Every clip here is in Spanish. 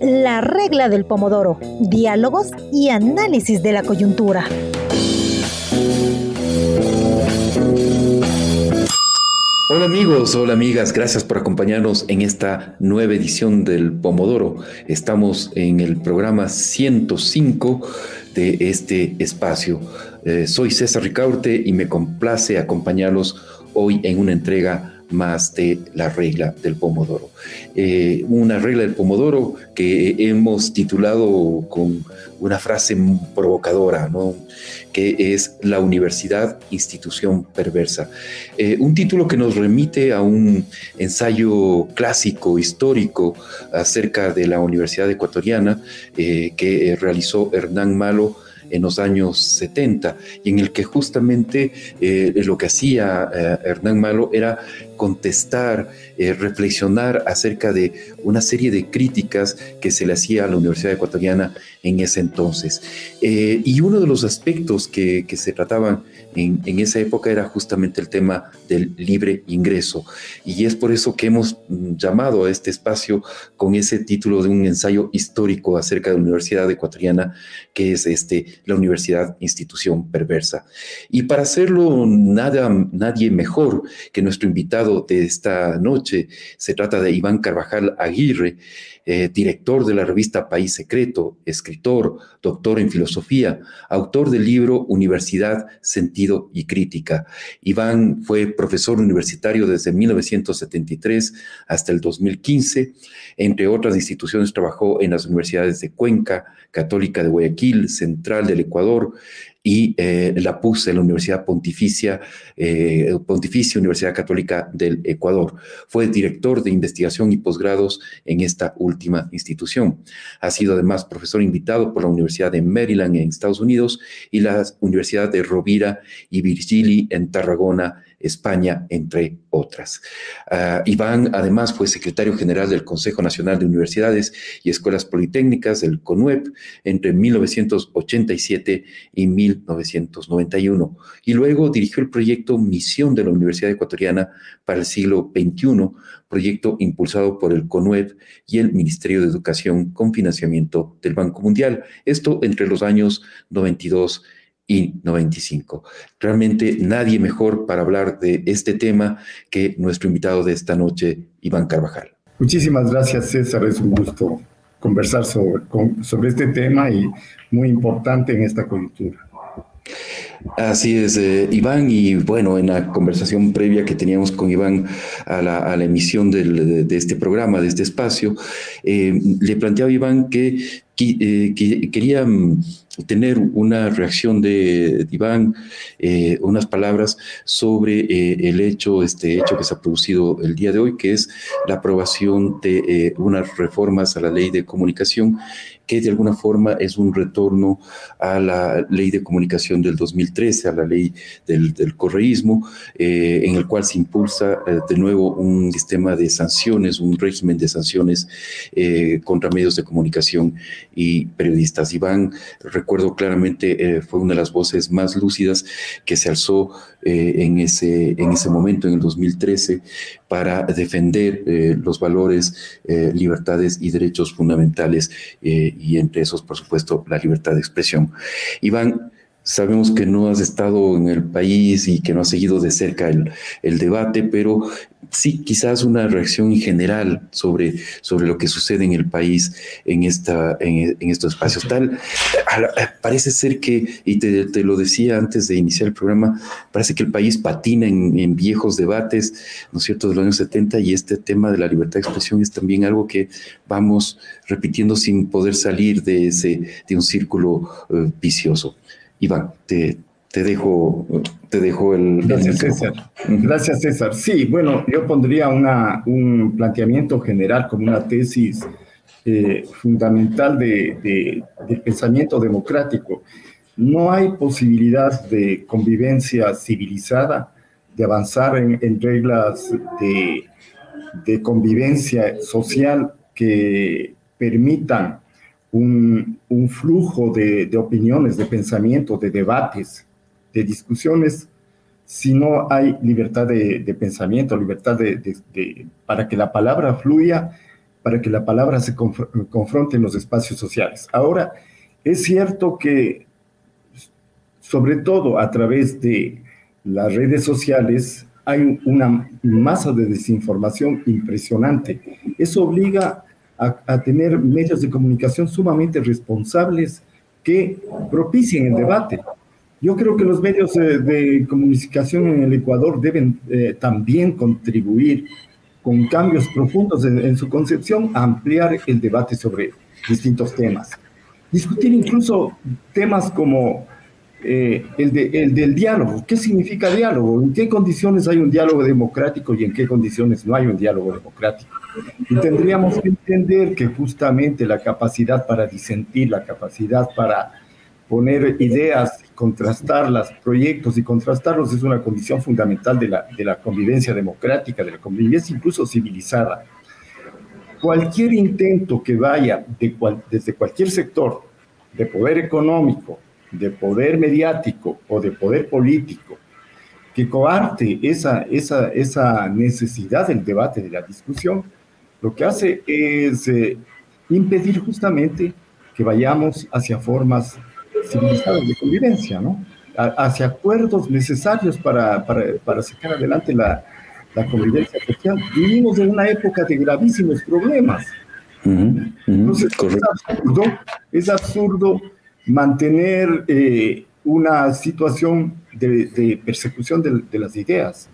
La regla del pomodoro, diálogos y análisis de la coyuntura. Hola amigos, hola amigas, gracias por acompañarnos en esta nueva edición del Pomodoro. Estamos en el programa 105 de este espacio. Eh, soy César Ricaurte y me complace acompañarlos hoy en una entrega más de la regla del pomodoro. Eh, una regla del pomodoro que hemos titulado con una frase provocadora, ¿no? que es la universidad, institución perversa. Eh, un título que nos remite a un ensayo clásico, histórico, acerca de la Universidad Ecuatoriana eh, que realizó Hernán Malo en los años 70 y en el que justamente lo que hacía Hernán Malo era contestar, eh, reflexionar acerca de una serie de críticas que se le hacía a la Universidad Ecuatoriana en ese entonces. Eh, y uno de los aspectos que, se trataban en, esa época era justamente el tema del libre ingreso. Y es por eso que hemos mm, llamado a este espacio con ese título de un ensayo histórico acerca de la Universidad Ecuatoriana, que es este, la Universidad Institución Perversa. Y para hacerlo, nada, nadie mejor que nuestro invitado de esta noche. Se trata de Iván Carvajal Aguirre, eh, director de la revista País Secreto, escritor, doctor en filosofía, autor del libro Universidad, Sentido y Crítica. Iván fue profesor universitario desde 1973 hasta el 2015. Entre otras instituciones trabajó en las universidades de Cuenca, Católica de Guayaquil, Central del Ecuador, y eh, la puse en la Universidad Pontificia, eh, Pontificia Universidad Católica del Ecuador. Fue director de investigación y posgrados en esta última institución. Ha sido además profesor invitado por la Universidad de Maryland en Estados Unidos y la Universidad de Rovira y Virgili en Tarragona, España, entre otras. Ah, Iván además fue secretario general del Consejo Nacional de Universidades y Escuelas Politécnicas del CONUEP entre 1987 y 1991 y luego dirigió el proyecto Misión de la Universidad Ecuatoriana para el siglo XXI, proyecto impulsado por el CONUEP y el Ministerio de Educación con financiamiento del Banco Mundial. Esto entre los años 92 y 95. Realmente nadie mejor para hablar de este tema que nuestro invitado de esta noche, Iván Carvajal. Muchísimas gracias, César. Es un gusto conversar sobre, sobre este tema y muy importante en esta coyuntura. Así es, eh, Iván, y bueno, en la conversación previa que teníamos con Iván a la, emisión de, este programa, de este espacio, eh, le planteaba a Iván que, eh, quería mm, tener una reacción de, Iván, unas palabras sobre el hecho, este hecho que se ha producido el día de hoy, que es la aprobación de unas reformas a la ley de comunicación que de alguna forma es un retorno a la ley de comunicación del 2013, a la ley del, correísmo, eh, en el cual se impulsa eh, de nuevo un sistema de sanciones, un régimen de sanciones eh, contra medios de comunicación y periodistas. Iván, recuerdo claramente, fue una de las voces más lúcidas que se alzó en, ese, en ese momento, en el 2013, para defender los valores, libertades y derechos fundamentales y entre esos, por supuesto, la libertad de expresión. Iván, sabemos que no has estado en el país y que no has seguido de cerca el, el debate, pero sí, quizás una reacción en general sobre, sobre lo que sucede en el país en, esta, en, estos espacios. Tal, parece ser que, y te, te, lo decía antes de iniciar el programa, parece que el país patina en, en, viejos debates, ¿no es cierto?, de los años 70 y este tema de la libertad de expresión es también algo que vamos repitiendo sin poder salir de, ese, de un círculo eh, vicioso. Iván, te, te dejo, te dejo el. Gracias, César. Gracias, César. Sí, bueno, yo pondría una, un planteamiento general como una tesis eh, fundamental de, pensamiento democrático. No hay posibilidad de convivencia civilizada, de avanzar en, reglas de, de convivencia social que permitan un, flujo de, opiniones, de pensamientos, de debates, de discusiones, si no hay libertad de, pensamiento, libertad de, para que la palabra fluya, para que la palabra se confronte en los espacios sociales. Ahora, es cierto que, sobre todo a través de las redes sociales, hay una masa de desinformación impresionante. Eso obliga a tener medios de comunicación sumamente responsables que propicien el debate. Yo creo que los medios de, comunicación en el Ecuador deben eh, también contribuir con cambios profundos en, su concepción a ampliar el debate sobre distintos temas. Discutir incluso temas como eh, el, el, del diálogo. ¿Qué significa diálogo? ¿En qué condiciones hay un diálogo democrático y en qué condiciones no hay un diálogo democrático? Y tendríamos que entender que justamente la capacidad para disentir, la capacidad para poner ideas, contrastarlas, proyectos y contrastarlos es una condición fundamental de la, de la convivencia democrática, de la convivencia incluso civilizada. Cualquier intento que vaya de desde cualquier sector, de poder económico, de poder mediático o de poder político, que coarte esa, esa, esa necesidad del debate, de la discusión, lo que hace es eh, impedir justamente que vayamos hacia formas civilizadas de convivencia, ¿no? hacia acuerdos necesarios para, para, para sacar adelante la, la, convivencia social. Vivimos en una época de gravísimos problemas. Entonces, es absurdo, es absurdo mantener eh, una situación de, de persecución de, de, las ideas.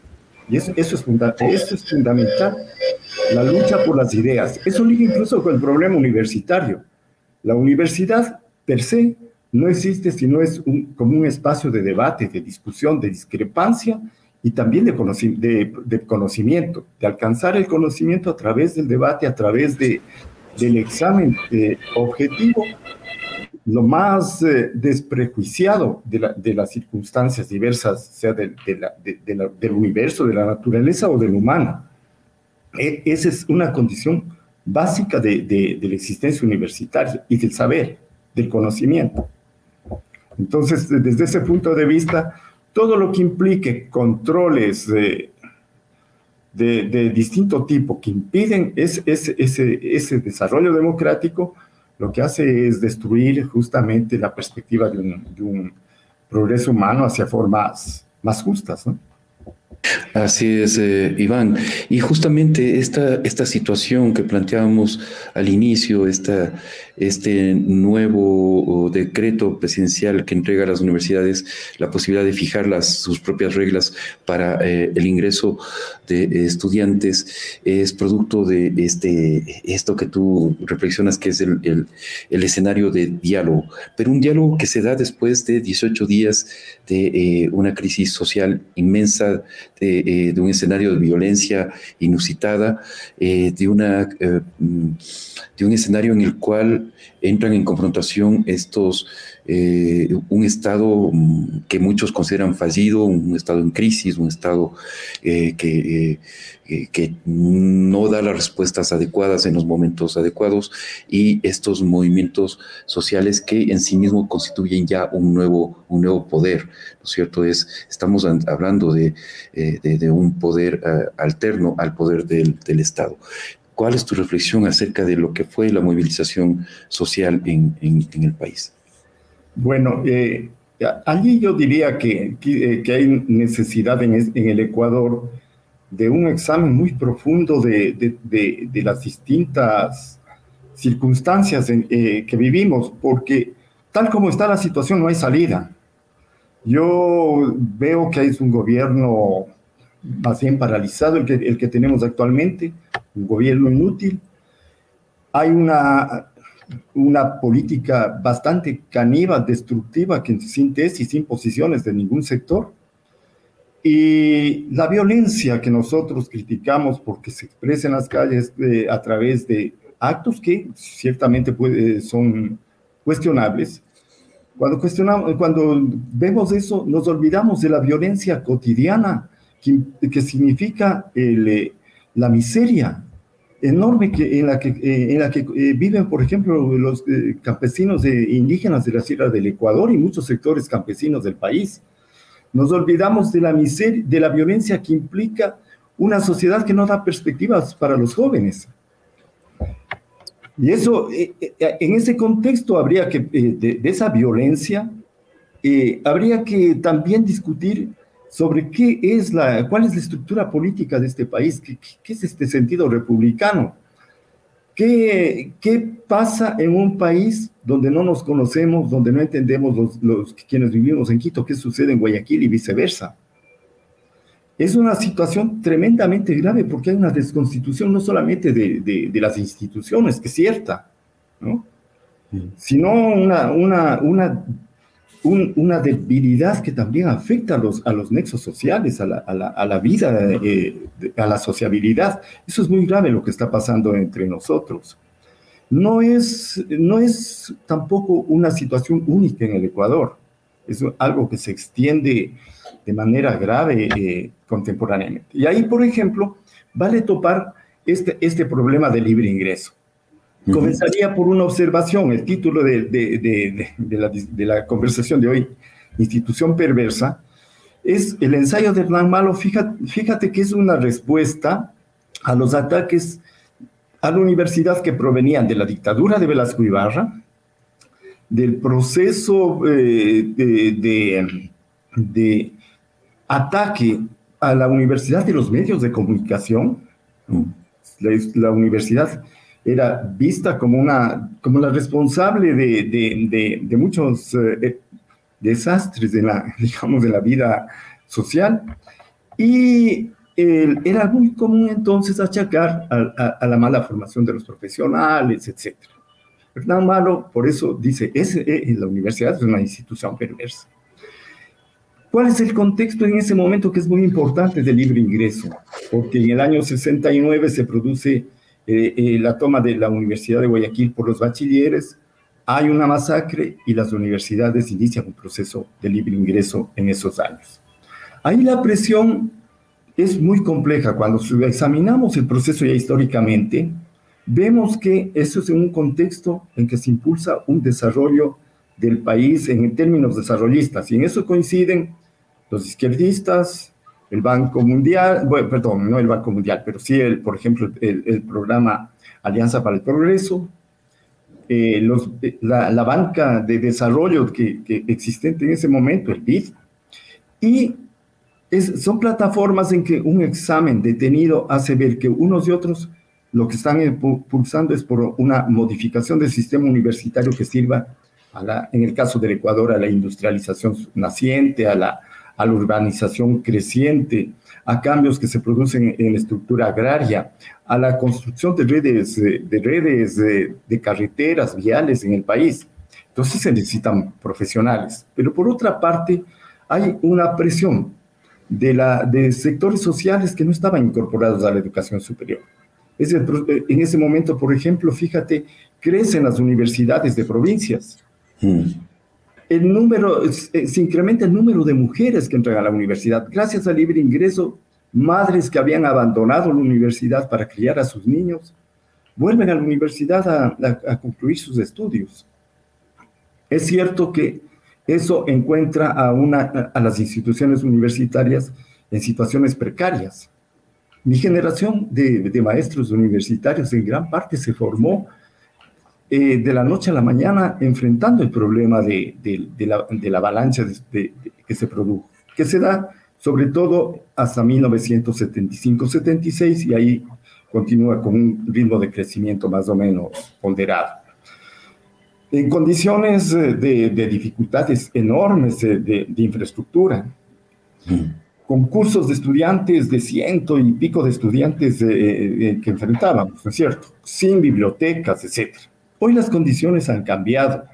Y eso, eso, es eso es fundamental, la lucha por las ideas. Eso liga incluso con el problema universitario. La universidad per se no existe si no es un, como un espacio de debate, de discusión, de discrepancia y también de, conocimiento, de alcanzar el conocimiento a través del debate, a través de, del examen eh, objetivo, lo más eh, desprejuiciado de, de, las circunstancias diversas, sea del universo, de la naturaleza o del humano. E, esa es una condición básica de la existencia universitaria y del saber, del conocimiento. Entonces, desde ese punto de vista, todo lo que implique controles de, de, distinto tipo que impiden ese, ese, desarrollo democrático, lo que hace es destruir justamente la perspectiva de un, progreso humano hacia formas más justas. Así es, eh, Iván. Y justamente esta, esta situación que planteábamos al inicio, esta, este nuevo decreto presidencial que entrega a las universidades la posibilidad de fijar las, sus propias reglas para eh, el ingreso de estudiantes, es producto de este, esto que tú reflexionas que es el, el, escenario de diálogo, pero un diálogo que se da después de 18 días de eh, una crisis social inmensa, de eh, de un escenario de violencia inusitada, de, una, mm, de un escenario en el cual entran en confrontación estos, un Estado mm, que muchos consideran fallido, un Estado en crisis, un Estado que, que no da las respuestas adecuadas en los momentos adecuados y estos movimientos sociales que en sí mismos constituyen ya un nuevo, un nuevo poder, ¿no es cierto? Es, estamos hablando de, de, un poder alterno al poder del, del Estado. ¿Cuál es tu reflexión acerca de lo que fue la movilización social en, el país? Bueno, eh, allí yo diría que, que, que hay necesidad en, el Ecuador de un examen muy profundo de, las distintas circunstancias eh, que vivimos, porque tal como está la situación no hay salida. Yo veo que hay un gobierno más bien paralizado, el que, el que tenemos actualmente, un gobierno inútil. Hay una, una política bastante caníbal, destructiva, que sin tesis, sin posiciones de ningún sector. Y la violencia que nosotros criticamos porque se expresa en las calles eh, a través de actos que ciertamente puede, son cuestionables, cuando, cuestionamos, cuando vemos eso, nos olvidamos de la violencia cotidiana que, significa eh, la miseria enorme que, en la que, eh, en la que eh, viven, por ejemplo, los campesinos indígenas de la Sierra del Ecuador y muchos sectores campesinos del país. Nos olvidamos de la miseria, de la violencia que implica una sociedad que no da perspectivas para los jóvenes. Y eso, eh, eh, en ese contexto habría que, eh, de, esa violencia, habría que también discutir sobre qué es la, cuál es la estructura política de este país, qué, qué es este sentido republicano. ¿Qué, ¿Qué, pasa en un país donde no nos conocemos, donde no entendemos los, los, quienes vivimos en Quito, qué sucede en Guayaquil y viceversa? Es una situación tremendamente grave porque hay una desconstitución no solamente de, de, de las instituciones, que es cierta, ¿no? sino una, una, una una debilidad que también afecta a los, a los nexos sociales, a la, a la, a la vida, eh, a la sociabilidad. Eso es muy grave lo que está pasando entre nosotros. No es, no es tampoco una situación única en el Ecuador, es algo que se extiende de manera grave eh, contemporáneamente. Y ahí, por ejemplo, vale topar este, este problema de libre ingreso. Comenzaría por una observación. El título de, de, de, de, la, conversación de hoy, Institución Perversa, es el ensayo de Hernán Malo. Fíjate, fíjate que es una respuesta a los ataques a la universidad que provenían de la dictadura de Velasco Ibarra, del proceso eh, de, ataque a la universidad de los medios de comunicación. La, la universidad era vista como, una, como la responsable de, de, de, muchos eh, desastres de la, digamos, de la vida social. Y era muy común entonces achacar a, a, la mala formación de los profesionales, etc. Hernán Malo, por eso dice, es, eh, la universidad es una institución perversa. ¿Cuál es el contexto en ese momento que es muy importante del libre ingreso? Porque en el año 69 se produce eh, eh, la toma de la Universidad de Guayaquil por los bachilleres, hay una masacre y las universidades inician un proceso de libre ingreso en esos años. Ahí la presión es muy compleja. Cuando examinamos el proceso ya históricamente, vemos que eso es en un contexto en que se impulsa un desarrollo del país en términos desarrollistas, y en eso coinciden los izquierdistas, el Banco Mundial, bueno, perdón, no el Banco Mundial, pero sí, el, por ejemplo, el, programa Alianza para el Progreso, eh, los, eh, la, banca de desarrollo que, que, existente en ese momento, el BID, y es, son plataformas en que un examen detenido hace ver que unos y otros lo que están impulsando es por una modificación del sistema universitario que sirva, a la, en el caso del Ecuador, a la industrialización naciente, a la a la urbanización creciente, a cambios que se producen en la estructura agraria, a la construcción de redes, eh, de, redes de, carreteras, viales en el país. Entonces se necesitan profesionales. Pero por otra parte, hay una presión de, la, de sectores sociales que no estaban incorporados a la educación superior. Eh, en ese momento, por ejemplo, fíjate, crecen las universidades de provincias. Mm el número, eh, se incrementa el número de mujeres que entran a la universidad. Gracias al libre ingreso, madres que habían abandonado la universidad para criar a sus niños, vuelven a la universidad a, concluir sus estudios. Es cierto que eso encuentra a, una, a las instituciones universitarias en situaciones precarias. Mi generación de, de maestros universitarios en gran parte se formó eh, de la noche a la mañana enfrentando el problema de, la, de la, avalancha que se produjo, que se da sobre todo hasta 1975-76 y ahí continúa con un ritmo de crecimiento más o menos ponderado. En condiciones eh, de, dificultades enormes de, infraestructura, con cursos de estudiantes de ciento y pico de estudiantes eh, que enfrentábamos, ¿no es cierto? Sin bibliotecas, etcétera. Hoy las condiciones han cambiado.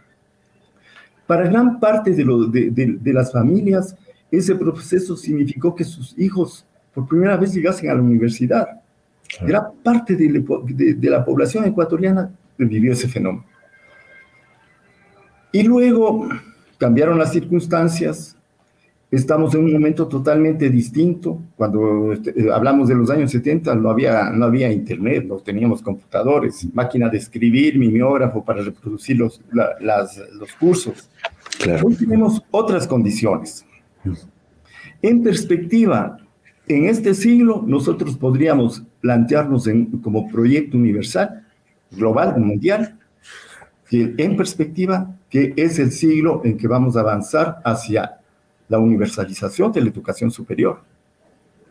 Para gran parte de, las familias, ese proceso significó que sus hijos por primera vez llegasen a la universidad. Gran parte de, la población ecuatoriana vivió ese fenómeno. Y luego cambiaron las circunstancias, Estamos en un momento totalmente distinto. Cuando este, eh, hablamos de los años 70 no había, no había internet, no teníamos computadores, máquina de escribir, mimeógrafo para reproducir los, los cursos. Hoy tenemos otras condiciones. En perspectiva, en este siglo nosotros podríamos plantearnos como proyecto universal, global, mundial, que en perspectiva que es el siglo en que vamos a avanzar hacia la universalización de la educación superior.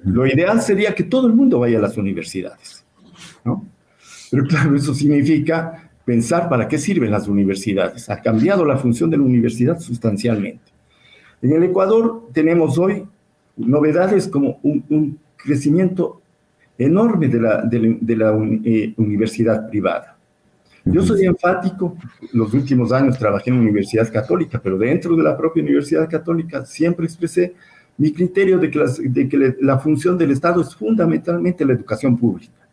Lo ideal sería que todo el mundo vaya a las universidades, ¿no? Pero claro, eso significa pensar para qué sirven las universidades. Ha cambiado la función de la universidad sustancialmente. En el Ecuador tenemos hoy novedades como un, crecimiento enorme de la, de la, eh, universidad privada. Yo soy enfático, los últimos años trabajé en la Universidad Católica, pero dentro de la propia Universidad Católica siempre expresé mi criterio de que, de que la función del Estado es fundamentalmente la educación pública,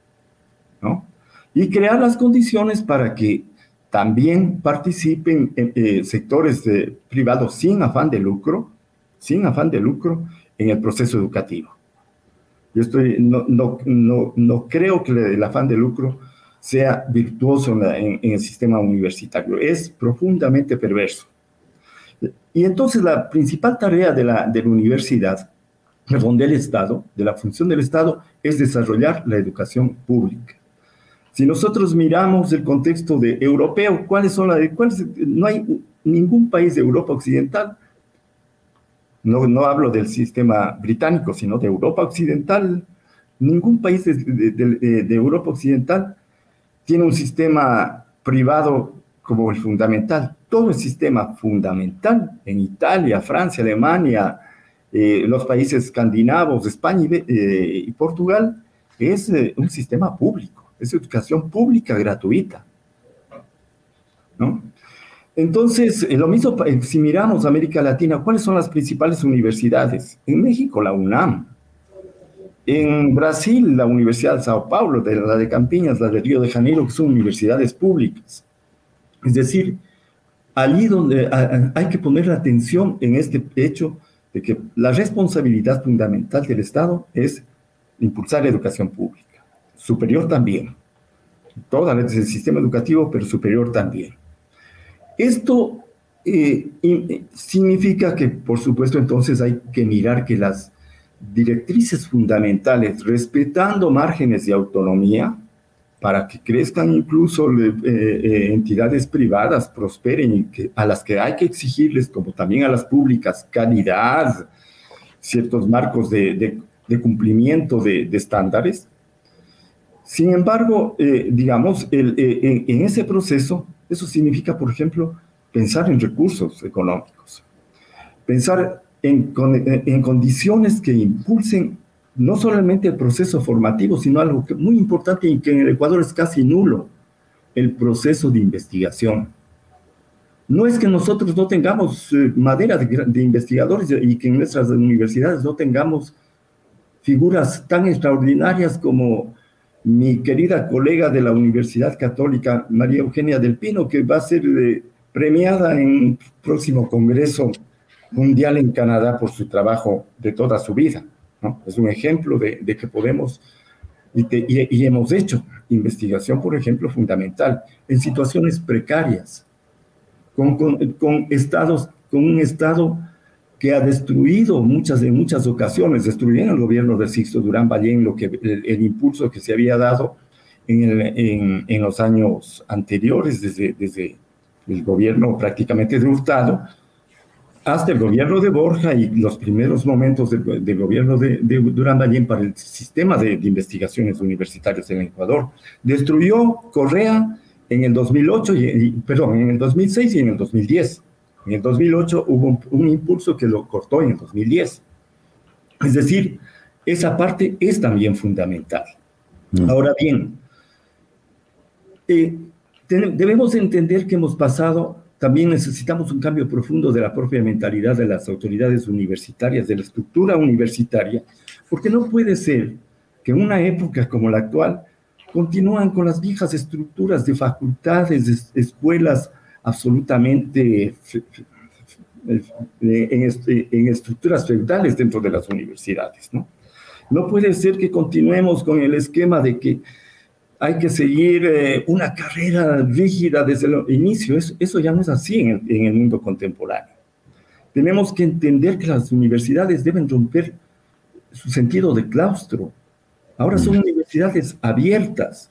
¿no? Y crear las condiciones para que también participen eh, sectores privados sin afán de lucro, sin afán de lucro, en el proceso educativo. Yo estoy, no, no, no, no creo que el afán de lucro sea virtuoso en, el sistema universitario, es profundamente perverso. Y entonces la principal tarea de la, de la universidad, perdón, del Estado, de la función del Estado, es desarrollar la educación pública. Si nosotros miramos el contexto de europeo, ¿cuáles son cuáles, no hay ningún país de Europa Occidental no, no hablo del sistema británico, sino de Europa Occidental. Ningún país de, de, Europa Occidental tiene un sistema privado como el fundamental. Todo el sistema fundamental en Italia, Francia, Alemania, eh, los países escandinavos, España y, eh, Portugal, es eh, un sistema público, es educación pública gratuita. ¿no? Entonces, lo mismo, si miramos América Latina, ¿cuáles son las principales universidades? En México, la UNAM. En Brasil, la Universidad de Sao Paulo, de la de Campiñas, la de Río de Janeiro, son universidades públicas. Es decir, allí donde hay que poner la atención en este hecho de que la responsabilidad fundamental del Estado es impulsar la educación pública, superior también. Toda el sistema educativo, pero superior también. Esto eh, eh, significa que, por supuesto, entonces hay que mirar que las directrices fundamentales, respetando márgenes de autonomía, para que crezcan incluso eh, entidades privadas, prosperen y que, a las que hay que exigirles, como también a las públicas, calidad, ciertos marcos de, cumplimiento de, estándares. Sin embargo, digamos, en ese proceso eso significa, por ejemplo, pensar en recursos económicos, pensar en, en condiciones que impulsen no solamente el proceso formativo, sino algo que, muy importante y que en el Ecuador es casi nulo, el proceso de investigación. No es que nosotros no tengamos eh, madera de, de, investigadores y que en nuestras universidades no tengamos figuras tan extraordinarias como mi querida colega de la Universidad Católica, María Eugenia del Pino, que va a ser eh, premiada en próximo Congreso Mundial en Canadá por su trabajo de toda su vida. ¿no? Es un ejemplo de, que podemos y, hemos hecho investigación, por ejemplo, fundamental en situaciones precarias, con, con estados, con un estado que ha destruido muchas, en muchas ocasiones, destruyeron el gobierno de Sixto Durán Ballén, lo que, el, impulso que se había dado en, en, los años anteriores, desde, desde el gobierno prácticamente de Hurtado, hasta el gobierno de Borja y los primeros momentos del, gobierno de, Durán Ballén para el sistema de, de, investigaciones universitarias en Ecuador. Destruyó Correa en el 2008, y, perdón, en el 2006 y en el 2010 en el 2008 hubo un, impulso que lo cortó en el 2010. Es decir, esa parte es también fundamental. Mm. Ahora bien, eh, debemos entender que hemos pasado, también necesitamos un cambio profundo de la propia mentalidad de las autoridades universitarias, de la estructura universitaria, porque no puede ser que en una época como la actual continúan con las viejas estructuras de facultades, escuelas, absolutamente este, en, estructuras feudales dentro de las universidades. ¿no? no puede ser que continuemos con el esquema de que hay que seguir eh, una carrera rígida desde el inicio. Eso, eso ya no es así en el, mundo contemporáneo. Tenemos que entender que las universidades deben romper su sentido de claustro. Ahora son universidades abiertas.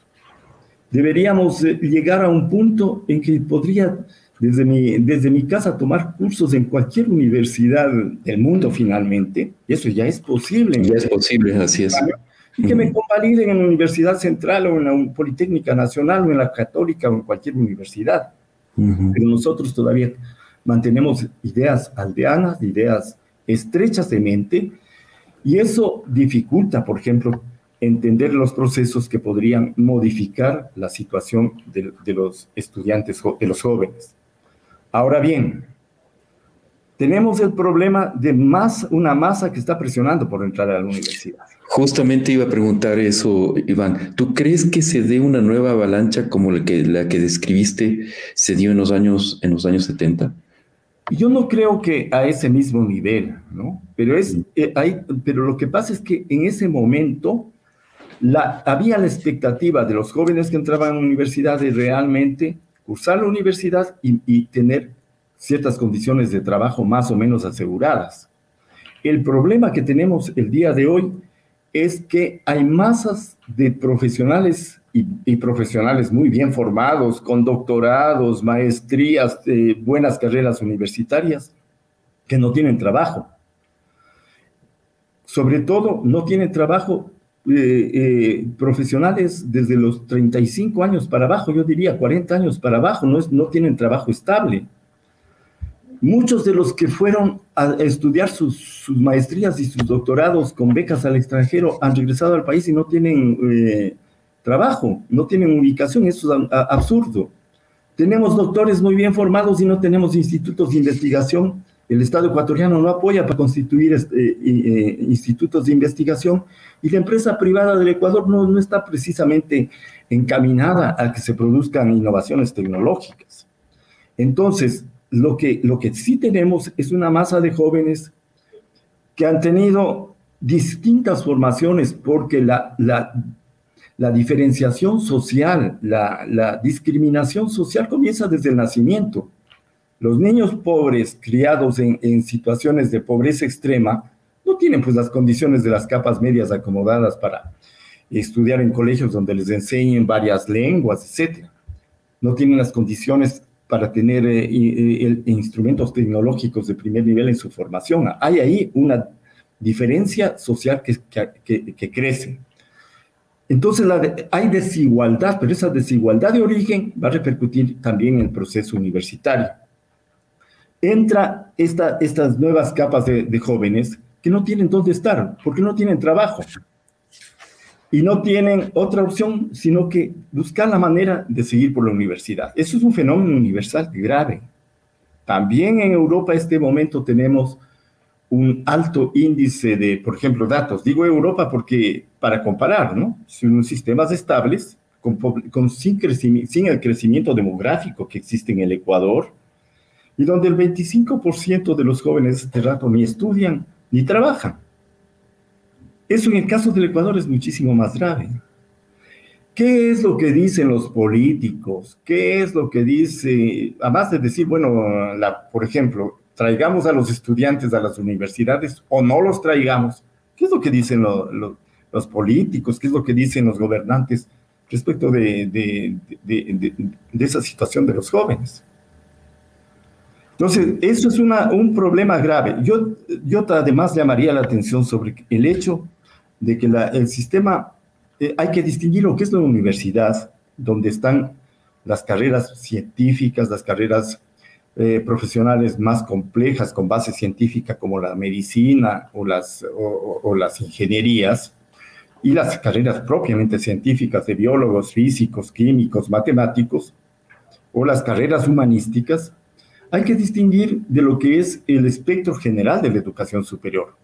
Deberíamos eh, llegar a un punto en que podría desde mi, desde mi casa tomar cursos en cualquier universidad del mundo finalmente. Y eso ya es posible. Ya es posible, así es. Y que me convaliden en la Universidad Central o en la Politécnica Nacional o en la Católica o en cualquier universidad. Pero nosotros todavía mantenemos ideas aldeanas, ideas estrechas de mente, y eso dificulta, por ejemplo, entender los procesos que podrían modificar la situación de, de los estudiantes, de los jóvenes. Ahora bien, tenemos el problema de más, una masa que está presionando por entrar a la universidad. Justamente iba a preguntar eso, Iván. ¿Tú crees que se dé una nueva avalancha como la que, la que describiste se dio en los años, en los años 70? Yo no creo que a ese mismo nivel, ¿no? Pero, es, eh, hay, pero lo que pasa es que en ese momento la, había la expectativa de los jóvenes que entraban a la universidad de realmente cursar la universidad y, y tener ciertas condiciones de trabajo más o menos aseguradas. El problema que tenemos el día de hoy es que hay masas de profesionales y, profesionales muy bien formados, con doctorados, maestrías, buenas carreras universitarias, que no tienen trabajo. Sobre todo, no tienen trabajo eh, eh, profesionales desde los 35 años para abajo, yo diría 40 años para abajo, no, es, no tienen trabajo estable. Muchos de los que fueron a estudiar sus, maestrías y sus doctorados con becas al extranjero han regresado al país y no tienen eh, trabajo, no tienen ubicación, eso es absurdo. Tenemos doctores muy bien formados y no tenemos institutos de investigación. El Estado ecuatoriano no apoya para constituir este, eh, institutos de investigación y la empresa privada del Ecuador no, no está precisamente encaminada a que se produzcan innovaciones tecnológicas. Entonces, lo que, lo que sí tenemos es una masa de jóvenes que han tenido distintas formaciones porque la, la, la diferenciación social, la, la, discriminación social comienza desde el nacimiento. Los niños pobres criados en, en, situaciones de pobreza extrema no tienen pues las condiciones de las capas medias acomodadas para estudiar en colegios donde les enseñen varias lenguas, etc. No tienen las condiciones para tener eh, instrumentos tecnológicos de primer nivel en su formación. Hay ahí una diferencia social que, que, crece. Entonces hay desigualdad, pero esa desigualdad de origen va a repercutir también en el proceso universitario. Entra esta, estas nuevas capas de jóvenes que no tienen dónde estar, porque no tienen trabajo y no tienen otra opción sino que buscar la manera de seguir por la universidad. Eso es un fenómeno universal grave. También en Europa este momento tenemos un alto índice de, por ejemplo, datos. Digo Europa porque para comparar, ¿no? Son sistemas estables, con, sin, sin el crecimiento demográfico que existe en el Ecuador, y donde el 25% de los jóvenes de este rato ni estudian ni trabajan. Eso en el caso del Ecuador es muchísimo más grave. ¿Qué es lo que dicen los políticos? ¿Qué es lo que dice, además de decir, bueno, por ejemplo, traigamos a los estudiantes a las universidades o no los traigamos? ¿Qué es lo que dicen los políticos? ¿Qué es lo que dicen los gobernantes respecto de, de, de esa situación de los jóvenes? Entonces, eso es un problema grave. Yo, yo además llamaría la atención sobre el hecho de que el sistema, eh, hay que distinguir lo que es la universidad, donde están las carreras científicas, las carreras eh, profesionales más complejas con base científica como la medicina o las, o, las ingenierías, y las carreras propiamente científicas de biólogos, físicos, químicos, matemáticos, o las carreras humanísticas, hay que distinguir de lo que es el espectro general de la educación superior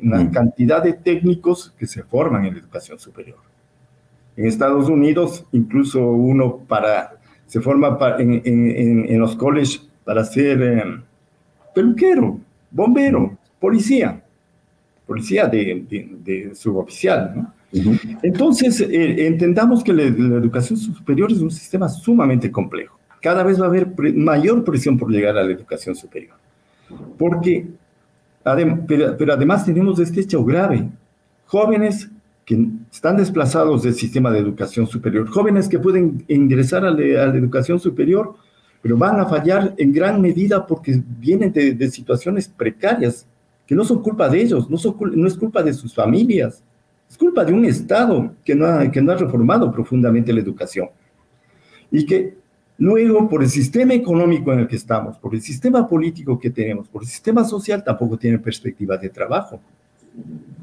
una mm. cantidad de técnicos que se forman en la educación superior. En Estados Unidos, incluso uno para, se forma en, en, en, los colleges para ser eh, peluquero, bombero, policía, policía de, de, suboficial. ¿no? Entonces, eh, entendamos que la, la, educación superior es un sistema sumamente complejo. Cada vez va a haber pre, mayor presión por llegar a la educación superior. Porque, pero, además tenemos este hecho grave. Jóvenes que están desplazados del sistema de educación superior, jóvenes que pueden ingresar a, la educación superior, pero van a fallar en gran medida porque vienen de, situaciones precarias, que no son culpa de ellos, no, son, no es culpa de sus familias, es culpa de un Estado que no, ha, que no ha reformado profundamente la educación. Y que luego, por el sistema económico en el que estamos, por el sistema político que tenemos, por el sistema social, tampoco tiene perspectiva de trabajo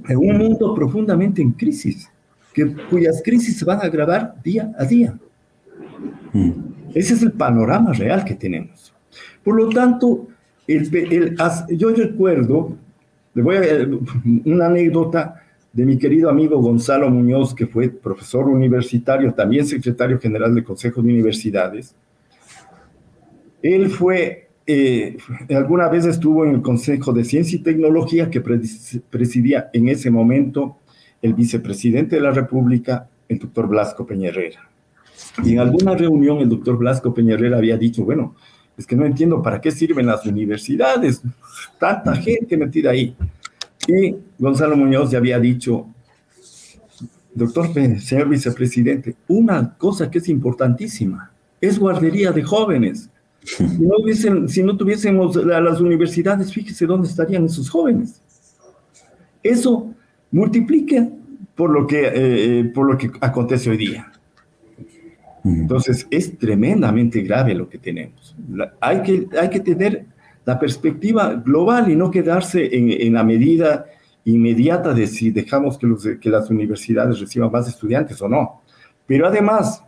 en un mundo profundamente en crisis, que, cuyas crisis se van a agravar día a día. Ese es el panorama real que tenemos. Por lo tanto, yo recuerdo, le voy a una anécdota de mi querido amigo Gonzalo Muñoz, que fue profesor universitario, también secretario general del Consejo de Universidades. Él fue eh, alguna vez estuvo en el Consejo de Ciencia y Tecnología que presidía en ese momento el vicepresidente de la República, el doctor Blasco Peñerrera. Y en alguna reunión el doctor Blasco Peñerrera había dicho, bueno, es que no entiendo para qué sirven las universidades, tanta gente metida ahí. Y Gonzalo Muñoz ya había dicho, doctor, señor vicepresidente, una cosa que es importantísima, es guardería de jóvenes. Si no, si no tuviésemos las universidades, fíjese dónde estarían esos jóvenes. Eso multiplica por lo que, eh, por lo que acontece hoy día. Entonces, es tremendamente grave lo que tenemos. hay, que, hay que tener la perspectiva global y no quedarse en, en la medida inmediata de si dejamos que, los, que las universidades reciban más estudiantes o no. Pero además,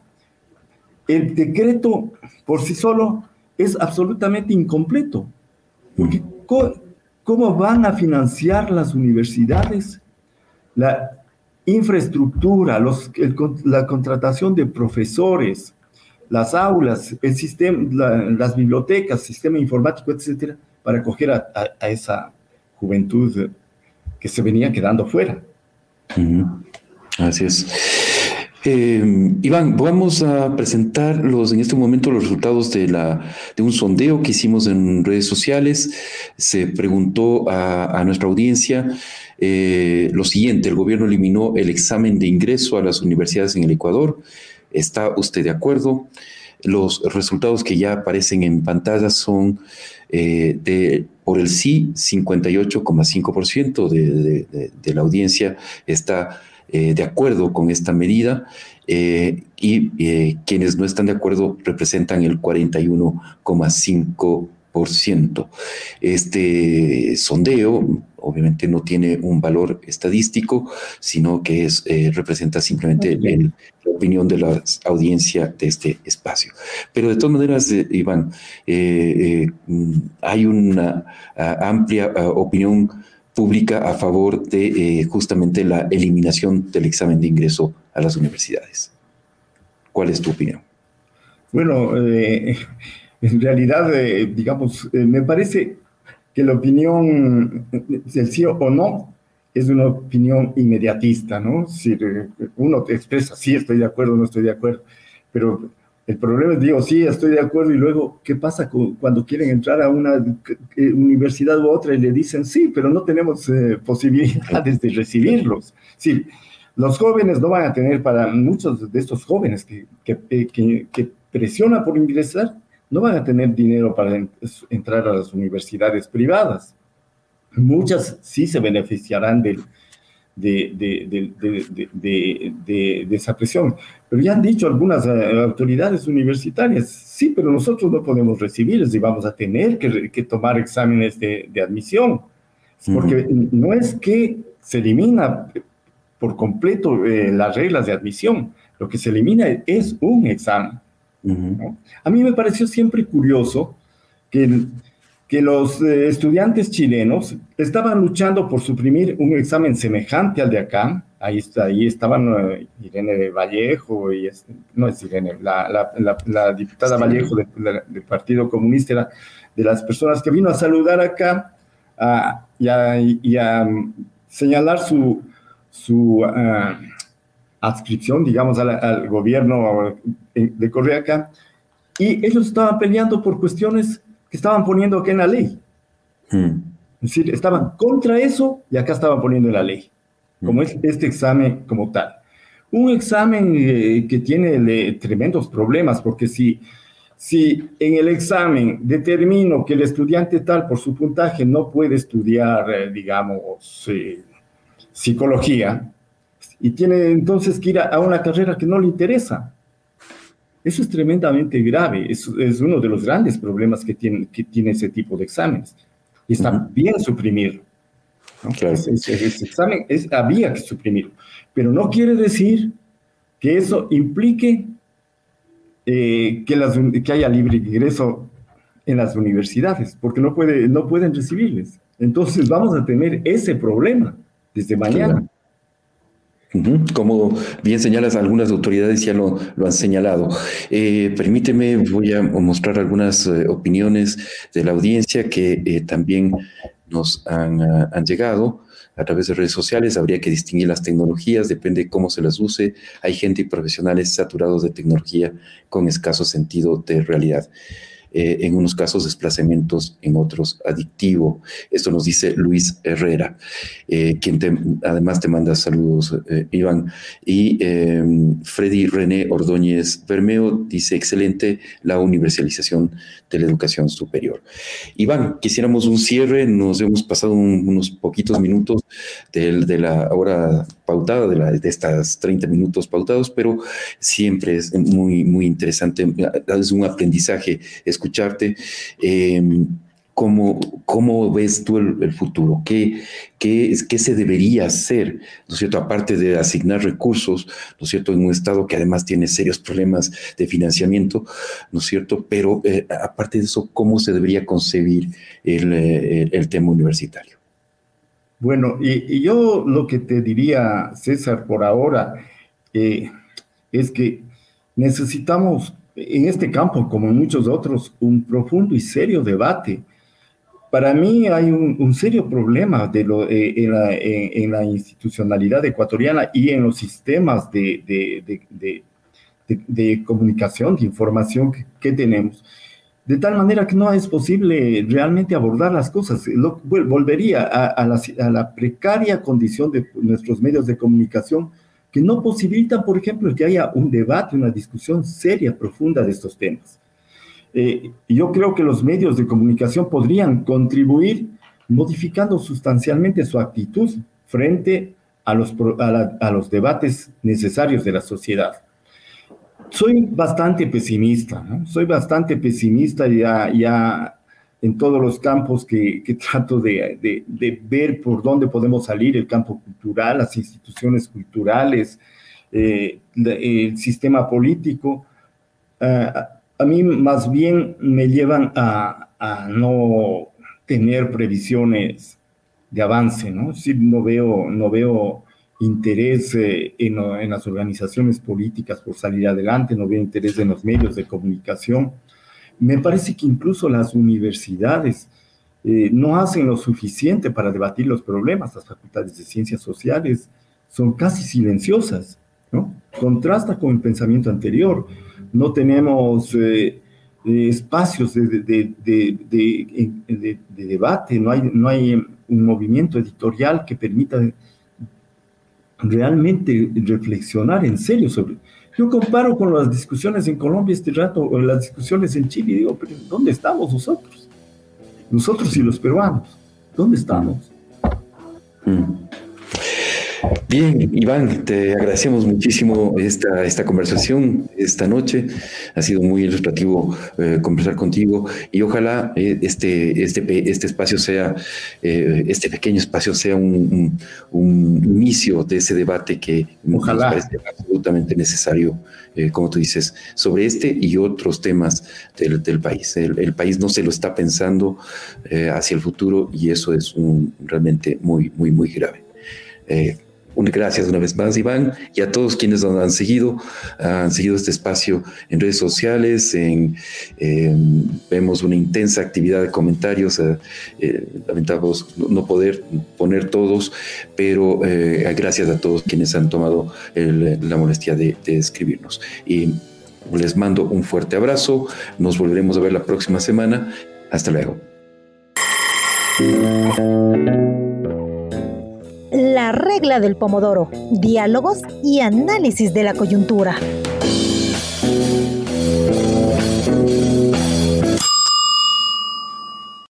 el decreto por sí solo es absolutamente incompleto. Porque ¿cómo van a financiar las universidades la infraestructura, los, la contratación de profesores, las aulas, el sistema, las bibliotecas, sistema informático, etcétera, para acoger a, esa juventud que se venía quedando fuera? Así es. Eh, Iván, vamos a presentar en este momento los resultados de, la, de un sondeo que hicimos en redes sociales. Se preguntó a, nuestra audiencia eh, lo siguiente, el gobierno eliminó el examen de ingreso a las universidades en el Ecuador. ¿Está usted de acuerdo? Los resultados que ya aparecen en pantalla son eh, de, por el sí, 58,5% de, de la audiencia está eh, de acuerdo con esta medida eh, y eh, quienes no están de acuerdo representan el 41,5%. Este sondeo obviamente no tiene un valor estadístico, sino que es, representa simplemente la opinión de la audiencia de este espacio. Pero de todas maneras, Iván, hay una amplia opinión pública a favor de eh, justamente la eliminación del examen de ingreso a las universidades. ¿Cuál es tu opinión? Bueno, eh, en realidad, eh, digamos, me parece que la opinión del sí o no es una opinión inmediatista, ¿no? Si uno te expresa, sí, estoy de acuerdo, no estoy de acuerdo, pero el problema es, digo, sí, estoy de acuerdo, y luego, ¿qué pasa cuando quieren entrar a una eh, universidad u otra y le dicen, sí, pero no tenemos eh, posibilidades de recibirlos? Sí, los jóvenes no van a tener, para muchos de estos jóvenes que, que, que, presionan por ingresar, no van a tener dinero para entrar a las universidades privadas. Muchas sí se beneficiarán del, de, de, de, esa presión. Pero ya han dicho algunas eh, autoridades universitarias, sí, pero nosotros no podemos recibirles y vamos a tener que, tomar exámenes de, admisión. Porque no es que se elimina por completo eh, las reglas de admisión, lo que se elimina es un examen. A mí me pareció siempre curioso que que los eh, estudiantes chilenos estaban luchando por suprimir un examen semejante al de acá. Ahí, está, ahí estaban uh, Irene Vallejo, y no es Irene, la, la, diputada Vallejo del Partido Comunista, era de las personas que vino a saludar acá y, a, um, señalar su, su uh, adscripción, digamos, al, al gobierno eh, de Correa acá. Y ellos estaban peleando por cuestiones que estaban poniendo aquí en la ley. Mm. Es decir, estaban contra eso y acá estaban poniendo la ley, como mm. es este examen como tal. Un examen eh, que tiene tremendos problemas, porque si, si en el examen determino que el estudiante tal por su puntaje no puede estudiar, eh, digamos, eh, psicología, y tiene entonces que ir a, una carrera que no le interesa. Eso es tremendamente grave, es, es uno de los grandes problemas que tiene, que tiene ese tipo de exámenes. Y está bien suprimirlo. Ese, examen es, había que suprimirlo. Pero no quiere decir que eso implique eh, que, las, que haya libre ingreso en las universidades, porque no, puede, no pueden recibirles. Entonces vamos a tener ese problema desde mañana. Como bien señalas, algunas autoridades ya lo, lo han señalado. Eh, permíteme, voy a mostrar algunas eh, opiniones de la audiencia que eh, también nos han, ah, han, llegado a través de redes sociales. Habría que distinguir las tecnologías, depende de cómo se las use. Hay gente y profesionales saturados de tecnología con escaso sentido de realidad. Eh, en unos casos desplazamientos, en otros adictivo. Esto nos dice Luis Herrera, eh, quien además te manda saludos, eh, Iván. Y Freddy René Ordóñez Bermeo dice, excelente la universalización de la educación superior. Iván, quisiéramos un cierre, nos hemos pasado unos poquitos minutos de, de la hora pautada, de, la, de estas 30 minutos pautados, pero siempre es muy, muy interesante, es un aprendizaje escucharte. Em, ¿Cómo, ¿Cómo, ves tú el, futuro? ¿Qué, qué, ¿Qué, se debería hacer? ¿No cierto? Aparte de asignar recursos, ¿no cierto? En un Estado que además tiene serios problemas de financiamiento, ¿no es cierto? Pero eh, aparte de eso, ¿cómo se debería concebir el, eh, el tema universitario? Bueno, y, yo lo que te diría, César, por ahora, eh, es que necesitamos en este campo, como en muchos otros, un profundo y serio debate. Para mí hay un, serio problema de lo, eh, en, la, institucionalidad ecuatoriana y en los sistemas de, comunicación, de información que tenemos de tal manera que no es posible realmente abordar las cosas. volvería a, la, precaria condición de nuestros medios de comunicación que no posibilitan, por ejemplo, que haya un debate, una discusión seria, profunda de estos temas. Eh, yo creo que los medios de comunicación podrían contribuir modificando sustancialmente su actitud frente a los, a los debates necesarios de la sociedad soy bastante pesimista, ¿no? soy bastante pesimista ya, ya en todos los campos que, que trato de, de, ver por dónde podemos salir, el campo cultural, las instituciones culturales, eh, el sistema político. Ah, a mí más bien me llevan a, a, no tener previsiones de avance, ¿no? Sí, no veo, no veo interés eh, en, las organizaciones políticas por salir adelante, no veo interés en los medios de comunicación. Me parece que incluso las universidades eh, no hacen lo suficiente para debatir los problemas. Las facultades de ciencias sociales son casi silenciosas, ¿no? Contrasta con el pensamiento anterior. No tenemos eh, espacios de, de, de, de, debate, no hay, no hay un movimiento editorial que permita realmente reflexionar en serio sobre... Yo comparo con las discusiones en Colombia este rato, o las discusiones en Chile, y digo, pero ¿dónde estamos nosotros? Nosotros y los peruanos, ¿dónde estamos? Mm. Bien, Iván, te agradecemos muchísimo esta, esta conversación esta noche. Ha sido muy ilustrativo eh, conversar contigo y ojalá eh, este, este, este espacio sea, eh, este pequeño espacio sea un, inicio de ese debate que ojalá. nos parece absolutamente necesario, como tú dices, sobre este y otros temas del, del país. El, el, país no se lo está pensando hacia el futuro y eso es un, realmente muy, muy, muy grave. Gracias una vez más, Iván, y a todos quienes nos han seguido, han seguido este espacio en redes sociales. En, vemos una intensa actividad de comentarios. Eh, eh, lamentamos no poder poner todos, pero eh, gracias a todos quienes han tomado la molestia de escribirnos. Y les mando un fuerte abrazo. Nos volveremos a ver la próxima semana. Hasta luego. La regla del pomodoro, diálogos y análisis de la coyuntura.